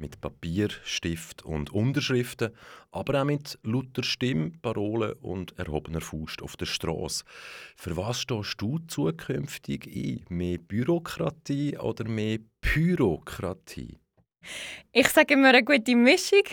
Mit Papier, Stift und Unterschriften, aber auch mit lauter Stimme, Parolen und erhobener Faust auf der Straße. Für was stehst du zukünftig ein? Mehr Bürokratie oder mehr Pyrokratie? Ich sage immer eine gute Mischung.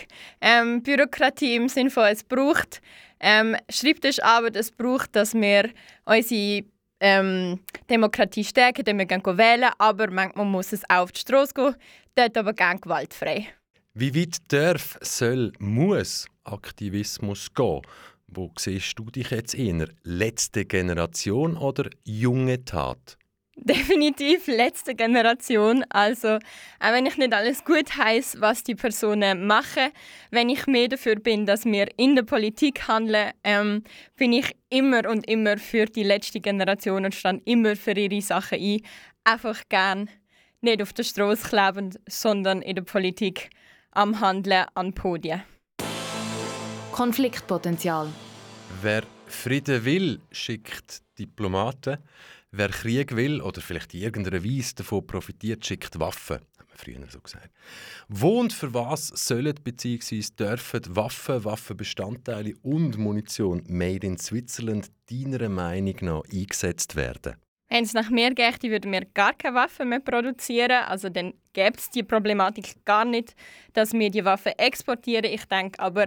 Ähm, Bürokratie im Sinne von, es braucht ähm, Schreibtischarbeit, es braucht, dass wir unsere ähm, Demokratie stärken, dann wir gehen wählen, aber manchmal muss es auch auf die Straße gehen, dort aber gerne gewaltfrei. Wie weit darf, soll, muss Aktivismus gehen? Wo siehst du dich jetzt eher? Letzte Generation oder junge Tat? Definitiv letzte Generation. Also, auch wenn ich nicht alles gut heiße, was die Personen machen, wenn ich mehr dafür bin, dass wir in der Politik handeln, ähm, bin ich immer und immer für die letzte Generation und stand immer für ihre Sachen ein. Einfach gern nicht auf der Straße kleben, sondern in der Politik am Handeln an Podien. Konfliktpotenzial. Wer Frieden will, schickt Diplomaten. Wer Krieg will oder vielleicht in irgendeiner Weise davon profitiert, schickt Waffen. Hat man früher so gesagt. Wo und für was sollen bzw. dürfen Waffen, Waffenbestandteile und Munition made in Switzerland deiner Meinung nach eingesetzt werden? Wenn es nach mir geht, würden wir gar keine Waffen mehr produzieren. Also dann gäbe es die Problematik gar nicht, dass wir die Waffen exportieren. Ich denke aber,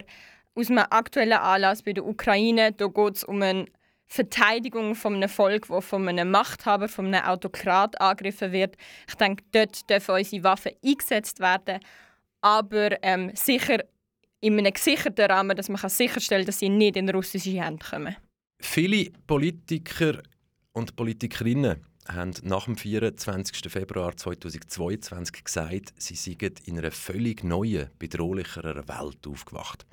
aus einem aktuellen Anlass bei der Ukraine, da geht es um einen Verteidigung von einem Volk, das von einem Machthaber, von einem Autokrat angegriffen wird. Ich denke, dort dürfen unsere Waffen eingesetzt werden, aber ähm, sicher in einem gesicherten Rahmen, dass man sicherstellen kann, dass sie nicht in russische Hände kommen. Viele Politiker und Politikerinnen haben nach dem 24. Februar 2022 gesagt, sie seien in einer völlig neuen, bedrohlicheren Welt aufgewacht.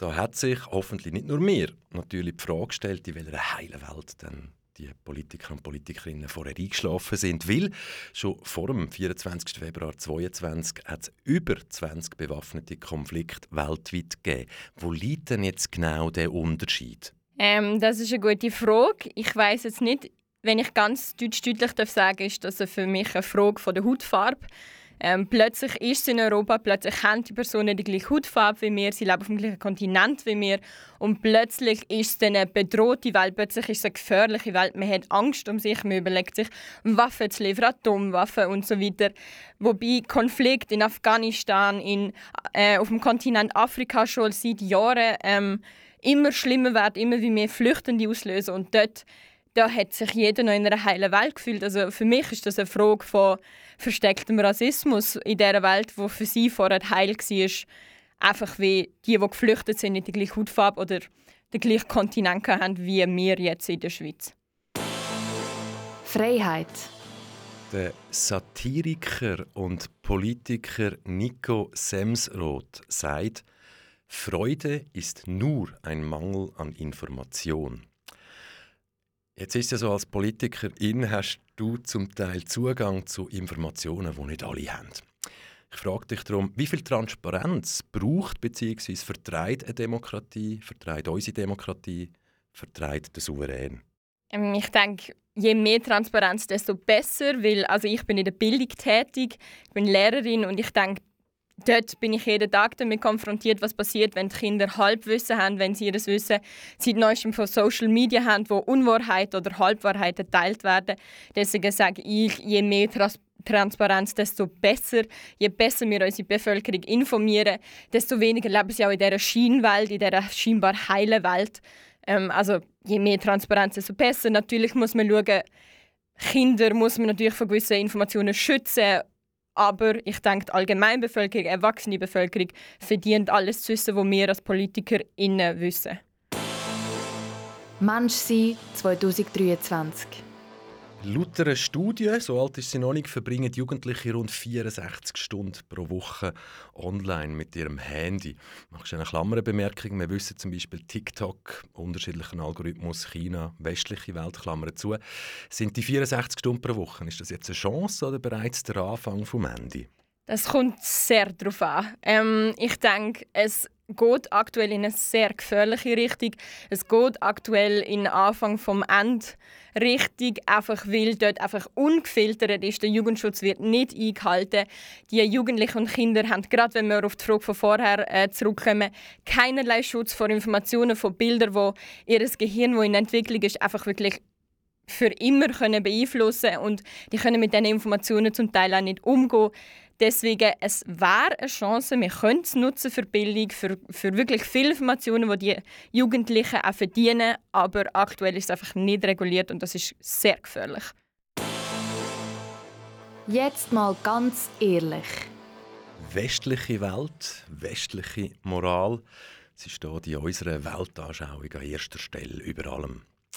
Da hat sich hoffentlich nicht nur mir natürlich die Frage gestellt, in welcher heilen Welt denn die Politiker und Politikerinnen vorher eingeschlafen sind. Weil schon vor dem 24. Februar 2022 hat es über 20 bewaffnete Konflikte weltweit gegeben. Wo liegt denn jetzt genau der Unterschied? Ähm, das ist eine gute Frage. Ich weiß jetzt nicht, wenn ich ganz deutsch deutlich sagen darf, ist das für mich eine Frage von der Hautfarbe. Ähm, plötzlich ist es in Europa, plötzlich haben die Personen die gleiche Hautfarbe wie wir, sie leben auf dem gleichen Kontinent wie wir. Und plötzlich ist es eine bedrohte Welt, plötzlich ist es eine gefährliche Welt, man hat Angst um sich, man überlegt sich, Waffen zu liefern, Atomwaffen und so weiter. Wobei Konflikt in Afghanistan, in, äh, auf dem Kontinent Afrika schon seit Jahren ähm, immer schlimmer wird, immer wie mehr Flüchtende auslösen. Und dort da hat sich jeder noch in einer heilen Welt gefühlt. Also für mich ist das eine Frage von verstecktem Rassismus in dieser Welt, wo für sie vorher heil war. Einfach wie die, die geflüchtet sind, nicht die gleiche Hautfarbe oder den gleichen Kontinent haben wie wir jetzt in der Schweiz. Freiheit. Der Satiriker und Politiker Nico Semsroth sagt, Freude ist nur ein Mangel an Information. Jetzt ist ja so, als Politikerin hast du zum Teil Zugang zu Informationen, die nicht alle haben. Ich frage dich darum, wie viel Transparenz braucht bzw. vertreibt eine Demokratie, vertreibt unsere Demokratie, vertreibt der Souverän? Ähm, ich denke, je mehr Transparenz, desto besser, weil also ich bin in der Bildung tätig, ich bin Lehrerin und ich denke, dort bin ich jeden Tag damit konfrontiert, was passiert, wenn die Kinder Halbwissen haben, wenn sie ihr Wissen seit neuestem von Social Media haben, wo Unwahrheit oder Halbwahrheiten geteilt werden. Deswegen sage ich, je mehr Trans Transparenz, desto besser. Je besser wir unsere Bevölkerung informieren, desto weniger leben sie auch in dieser Scheinwelt, in dieser scheinbar heilen Welt. Ähm, also je mehr Transparenz, desto besser. Natürlich muss man schauen, Kinder muss man natürlich von gewissen Informationen schützen aber ich denke, die Allgemeinbevölkerung, die erwachsene Bevölkerung verdient alles zu wissen, was wir als PolitikerInnen wissen. Mensch sein 2023. Laut einer Studie, so alt ist sie noch nicht, verbringen Jugendliche rund 64 Stunden pro Woche online mit ihrem Handy. Machst du eine Klammerbemerkung? Wir wissen zum Beispiel TikTok, unterschiedlichen Algorithmus, China, westliche Welt, Klammern zu. Sind die 64 Stunden pro Woche, ist das jetzt eine Chance oder bereits der Anfang vom Handy? Das kommt sehr darauf an. Ähm, ich denke, es geht aktuell in eine sehr gefährliche Richtung. Es geht aktuell in Anfang vom End Richtung, einfach weil dort einfach ungefiltert ist. Der Jugendschutz wird nicht eingehalten. Die Jugendlichen und Kinder haben, gerade wenn wir auf die Frage von vorher äh, zurückkommen, keinerlei Schutz vor Informationen, von Bildern, wo ihr Gehirn, wo in Entwicklung ist, einfach wirklich für immer können beeinflussen und die können mit diesen Informationen zum Teil auch nicht umgehen. Deswegen, es wäre eine Chance, wir können es nutzen für Bildung, für, für wirklich viele Informationen, die die Jugendlichen auch verdienen, aber aktuell ist es einfach nicht reguliert und das ist sehr gefährlich. Jetzt mal ganz ehrlich. Westliche Welt, westliche Moral, sie steht in unserer Weltanschauung an erster Stelle über allem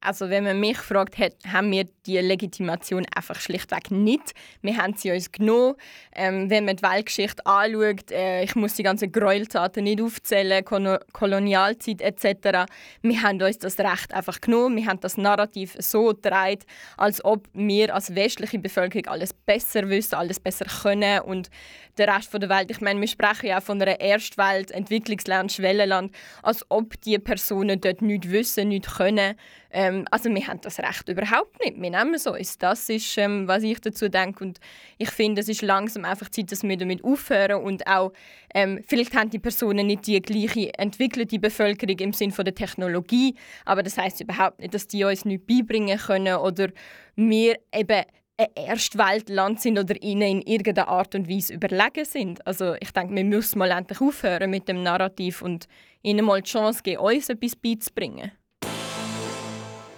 Also wenn man mich fragt, haben wir die Legitimation einfach schlichtweg nicht. Wir haben sie uns genommen. Ähm, wenn man die Weltgeschichte anschaut, äh, ich muss die ganzen Gräueltaten nicht aufzählen, Kon Kolonialzeit etc. Wir haben uns das Recht einfach genommen. Wir haben das Narrativ so gedreht, als ob wir als westliche Bevölkerung alles besser wissen, alles besser können und der Rest der Welt. Ich meine, wir sprechen ja von einer Erstwelt, Entwicklungsland, Schwellenland, als ob die Personen dort nichts wissen, nichts können. Ähm, also wir haben das Recht überhaupt nicht. Wir nehmen so ist. Das ist, ähm, was ich dazu denke. Und ich finde, es ist langsam einfach Zeit, dass wir damit aufhören und auch ähm, vielleicht haben die Personen nicht die gleiche entwickelte Bevölkerung im Sinne der Technologie, aber das heißt überhaupt nicht, dass die uns nichts beibringen können oder wir eben ein Erstweltland sind oder ihnen in irgendeiner Art und Weise überlegen sind. Also ich denke, wir müssen mal endlich aufhören mit dem Narrativ und ihnen mal die Chance geben, uns etwas beizubringen.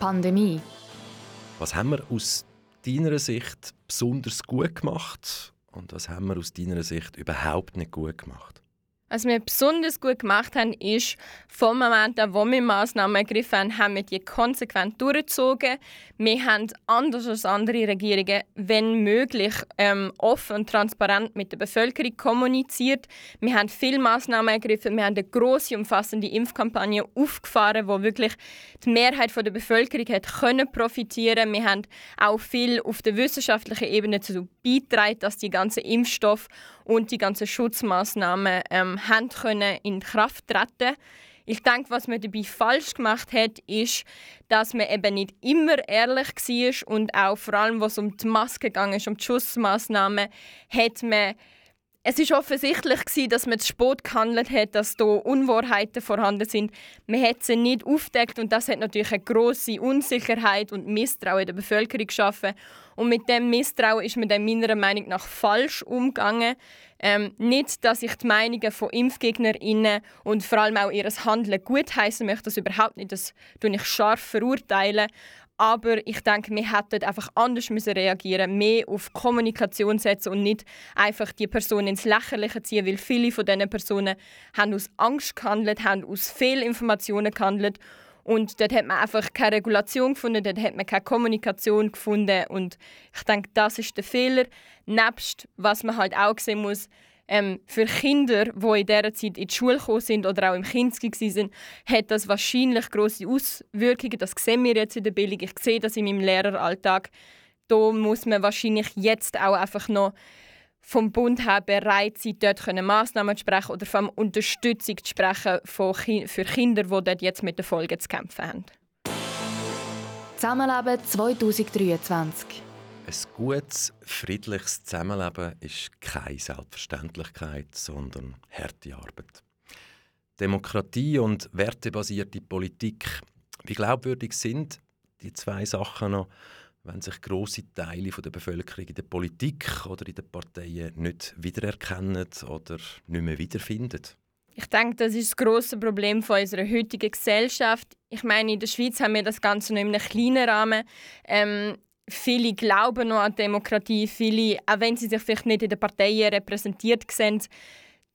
Pandemie. Was haben wir aus deiner Sicht besonders gut gemacht und was haben wir aus deiner Sicht überhaupt nicht gut gemacht? Was wir besonders gut gemacht haben, ist, vom Moment an, wo wir Massnahmen ergriffen haben, haben wir die konsequent durchgezogen. Wir haben anders als andere Regierungen, wenn möglich, ähm, offen und transparent mit der Bevölkerung kommuniziert. Wir haben viele Massnahmen ergriffen. Wir haben eine große, umfassende Impfkampagne aufgefahren, wo wirklich die Mehrheit der Bevölkerung hat können profitieren. Wir haben auch viel auf der wissenschaftlichen Ebene dazu beitragen, dass die ganzen Impfstoffe und die ganzen Schutzmaßnahmen ähm, haben können in Kraft treten. Ich denke, was man dabei falsch gemacht hat, ist, dass man eben nicht immer ehrlich war und auch vor allem, was um die Maske ging, um die Schutzmaßnahmen, hat man es ist offensichtlich gewesen, dass man zu spät gehandelt hat, dass da Unwahrheiten vorhanden sind. Man hat sie nicht aufdeckt und das hat natürlich eine große Unsicherheit und Misstrauen in der Bevölkerung geschaffen. Und mit dem Misstrauen ist man dann meiner Meinung nach falsch umgegangen. Ähm, nicht, dass ich die Meinungen von ImpfgegnerInnen und vor allem auch ihr Handeln gutheißen möchte, das überhaupt nicht. Das tue ich scharf verurteilen. Aber ich denke, wir hätten einfach anders müssen reagieren, mehr auf Kommunikation setzen und nicht einfach die Person ins Lächerliche ziehen, weil viele von diesen Personen haben aus Angst gehandelt, haben aus Fehlinformationen gehandelt und dort hat man einfach keine Regulation gefunden, dort hat man keine Kommunikation gefunden und ich denke, das ist der Fehler. Nebst, was man halt auch sehen muss, Ähm, für Kinder, die in dieser Zeit in die Schule gekommen sind oder auch im Kinski waren, hat das wahrscheinlich große Auswirkungen. Das sehen wir jetzt in der Bildung. Ich sehe das in meinem Lehreralltag. Da muss man wahrscheinlich jetzt auch einfach noch vom Bund her bereit sein, dort Massnahmen zu sprechen oder allem Unterstützung zu sprechen für Kinder, die dort jetzt mit den Folgen zu kämpfen haben. Zusammenleben 2023 ein gutes, friedliches Zusammenleben ist keine Selbstverständlichkeit, sondern harte Arbeit. Demokratie und wertebasierte Politik, wie glaubwürdig sind die zwei Sachen noch, wenn sich große Teile der Bevölkerung in der Politik oder in den Parteien nicht wiedererkennen oder nicht mehr wiederfinden? Ich denke, das ist das große Problem von unserer heutigen Gesellschaft. Ich meine, in der Schweiz haben wir das Ganze noch in einem kleinen Rahmen. Ähm, viele glauben noch an Demokratie, viele, auch wenn sie sich vielleicht nicht in den Parteien repräsentiert sehen,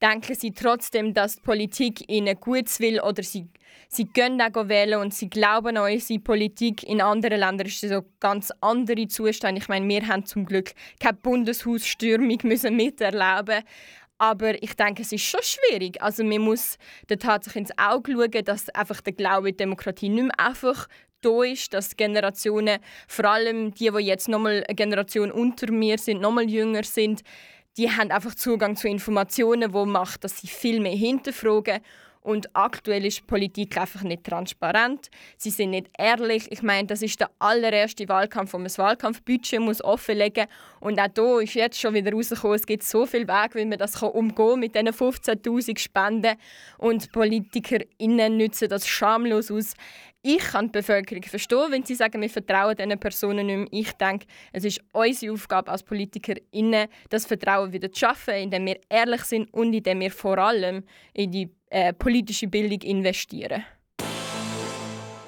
denken sie trotzdem, dass die Politik ihnen gut will oder sie, sie gehen auch wählen und sie glauben an unsere Politik. In anderen Ländern ist es so ganz andere Zustände. Ich meine, wir haben zum Glück keine Bundeshausstürmung müssen miterleben aber ich denke, es ist schon schwierig. Also man muss der Tatsache ins Auge schauen, dass einfach der Glaube in Demokratie nicht mehr einfach da ist, dass Generationen, vor allem die, die jetzt nochmal eine Generation unter mir sind, nochmal jünger sind, die haben einfach Zugang zu Informationen, wo macht, dass sie viel mehr hinterfragen. Und aktuell ist die Politik einfach nicht transparent. Sie sind nicht ehrlich. Ich meine, das ist der allererste Wahlkampf, wo man das Wahlkampfbudget muss offenlegen muss. Und auch hier ist jetzt schon wieder rausgekommen, es gibt so viele Wege, wie man das umgehen kann mit diesen 15'000 Spenden. Und PolitikerInnen nutzen das schamlos aus ich kann die Bevölkerung verstehen, wenn sie sagen, wir vertrauen diesen Personen nicht mehr. Ich denke, es ist unsere Aufgabe als PolitikerInnen, das Vertrauen wieder zu schaffen, indem wir ehrlich sind und indem wir vor allem in die äh, politische Bildung investieren.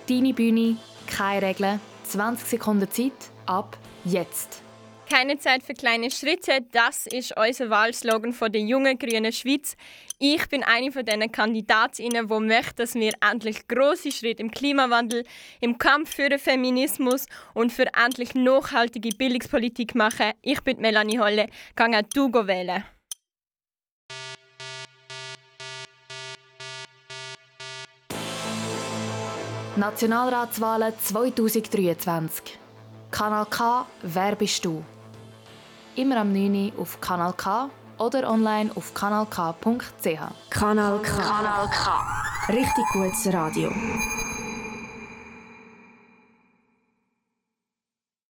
Deine Bühne, keine Regeln, 20 Sekunden Zeit, ab jetzt. Keine Zeit für kleine Schritte, das ist unser Wahlslogan von der jungen grünen Schweiz. Ich bin eine von den Kandidatinnen, die möchte, dass wir endlich große Schritte im Klimawandel, im Kampf für den Feminismus und für endlich nachhaltige Bildungspolitik machen. Ich bin Melanie Holle, kann auch du wählen. Nationalratswahlen 2023. Kanal K, wer bist du? immer am 9 Uhr auf Kanal K oder online auf kanalk.ch. Kanal K. Kanal K. Richtig gutes Radio.